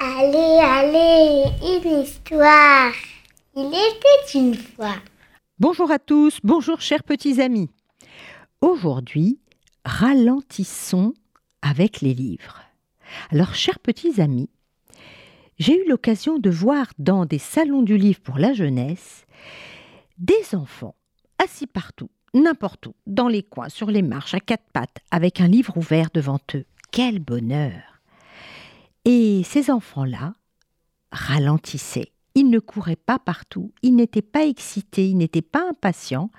Allez, allez, une histoire. Il était une fois. Bonjour à tous, bonjour chers petits amis. Aujourd'hui, ralentissons avec les livres. Alors, chers petits amis, j'ai eu l'occasion de voir dans des salons du livre pour la jeunesse des enfants assis partout, n'importe où, dans les coins, sur les marches, à quatre pattes, avec un livre ouvert devant eux. Quel bonheur et ces enfants-là ralentissaient. Ils ne couraient pas partout, ils n'étaient pas excités, ils n'étaient pas impatients,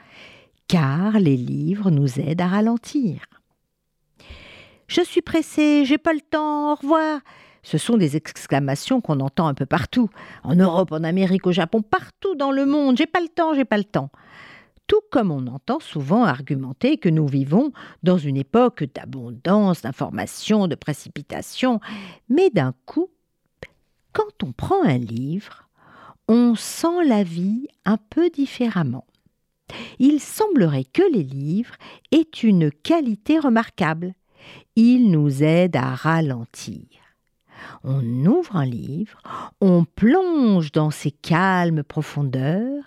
car les livres nous aident à ralentir. Je suis pressé, j'ai pas le temps, au revoir. Ce sont des exclamations qu'on entend un peu partout, en Europe, en Amérique, au Japon, partout dans le monde. J'ai pas le temps, j'ai pas le temps. Tout comme on entend souvent argumenter que nous vivons dans une époque d'abondance, d'information, de précipitation, mais d'un coup, quand on prend un livre, on sent la vie un peu différemment. Il semblerait que les livres aient une qualité remarquable. Ils nous aident à ralentir on ouvre un livre, on plonge dans ses calmes profondeurs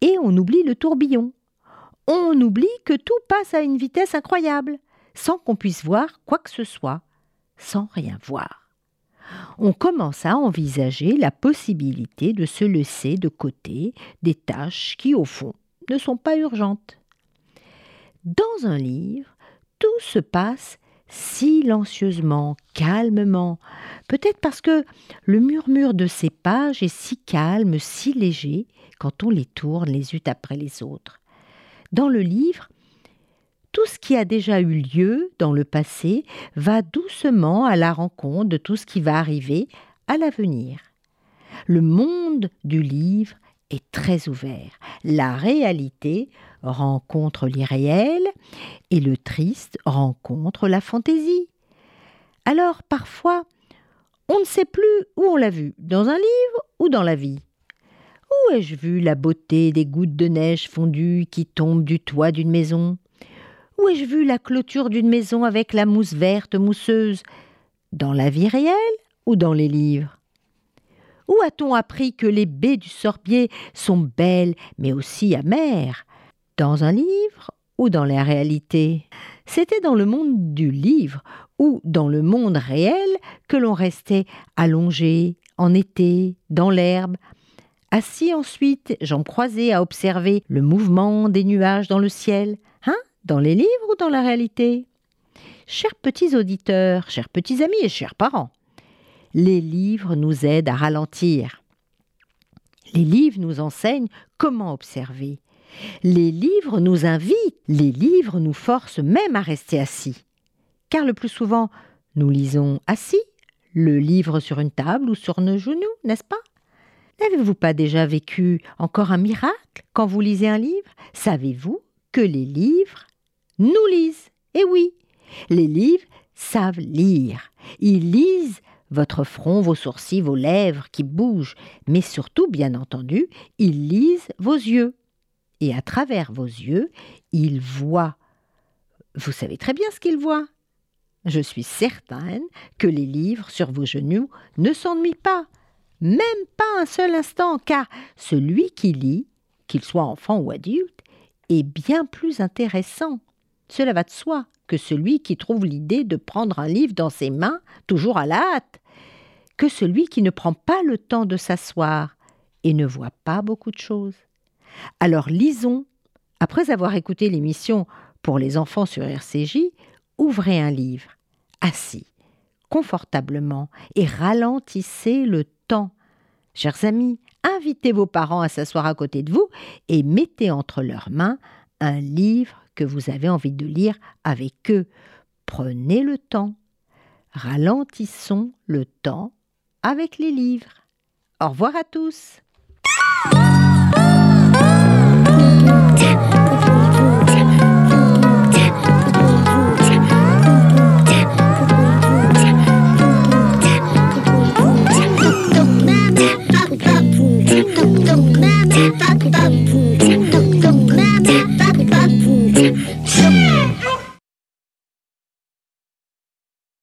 et on oublie le tourbillon. On oublie que tout passe à une vitesse incroyable, sans qu'on puisse voir quoi que ce soit, sans rien voir. On commence à envisager la possibilité de se laisser de côté des tâches qui, au fond, ne sont pas urgentes. Dans un livre, tout se passe silencieusement, calmement, peut-être parce que le murmure de ces pages est si calme, si léger, quand on les tourne les unes après les autres. Dans le livre, tout ce qui a déjà eu lieu dans le passé va doucement à la rencontre de tout ce qui va arriver à l'avenir. Le monde du livre est très ouvert. La réalité rencontre l'irréel et le triste rencontre la fantaisie. Alors parfois, on ne sait plus où on l'a vu, dans un livre ou dans la vie. Ai-je vu la beauté des gouttes de neige fondues qui tombent du toit d'une maison? Où ai-je vu la clôture d'une maison avec la mousse verte mousseuse Dans la vie réelle ou dans les livres? Où a-t-on appris que les baies du sorbier sont belles mais aussi amères? Dans un livre ou dans la réalité? C'était dans le monde du livre ou dans le monde réel que l'on restait allongé en été dans l'herbe. Assis ensuite, jambes croisées à observer le mouvement des nuages dans le ciel. Hein Dans les livres ou dans la réalité? Chers petits auditeurs, chers petits amis et chers parents, les livres nous aident à ralentir. Les livres nous enseignent comment observer. Les livres nous invitent, les livres nous forcent même à rester assis. Car le plus souvent, nous lisons assis, le livre sur une table ou sur nos genoux, n'est-ce pas? N'avez-vous pas déjà vécu encore un miracle quand vous lisez un livre? Savez-vous que les livres nous lisent? Eh oui, les livres savent lire. Ils lisent votre front, vos sourcils, vos lèvres qui bougent, mais surtout, bien entendu, ils lisent vos yeux. Et à travers vos yeux, ils voient. Vous savez très bien ce qu'ils voient. Je suis certaine que les livres sur vos genoux ne s'ennuient pas, même pas un seul instant, car celui qui lit, qu'il soit enfant ou adulte, est bien plus intéressant. Cela va de soi que celui qui trouve l'idée de prendre un livre dans ses mains, toujours à la hâte, que celui qui ne prend pas le temps de s'asseoir et ne voit pas beaucoup de choses. Alors lisons, après avoir écouté l'émission pour les enfants sur RCJ, ouvrez un livre, assis, confortablement, et ralentissez le temps. Chers amis, invitez vos parents à s'asseoir à côté de vous et mettez entre leurs mains un livre que vous avez envie de lire avec eux. Prenez le temps. Ralentissons le temps avec les livres. Au revoir à tous.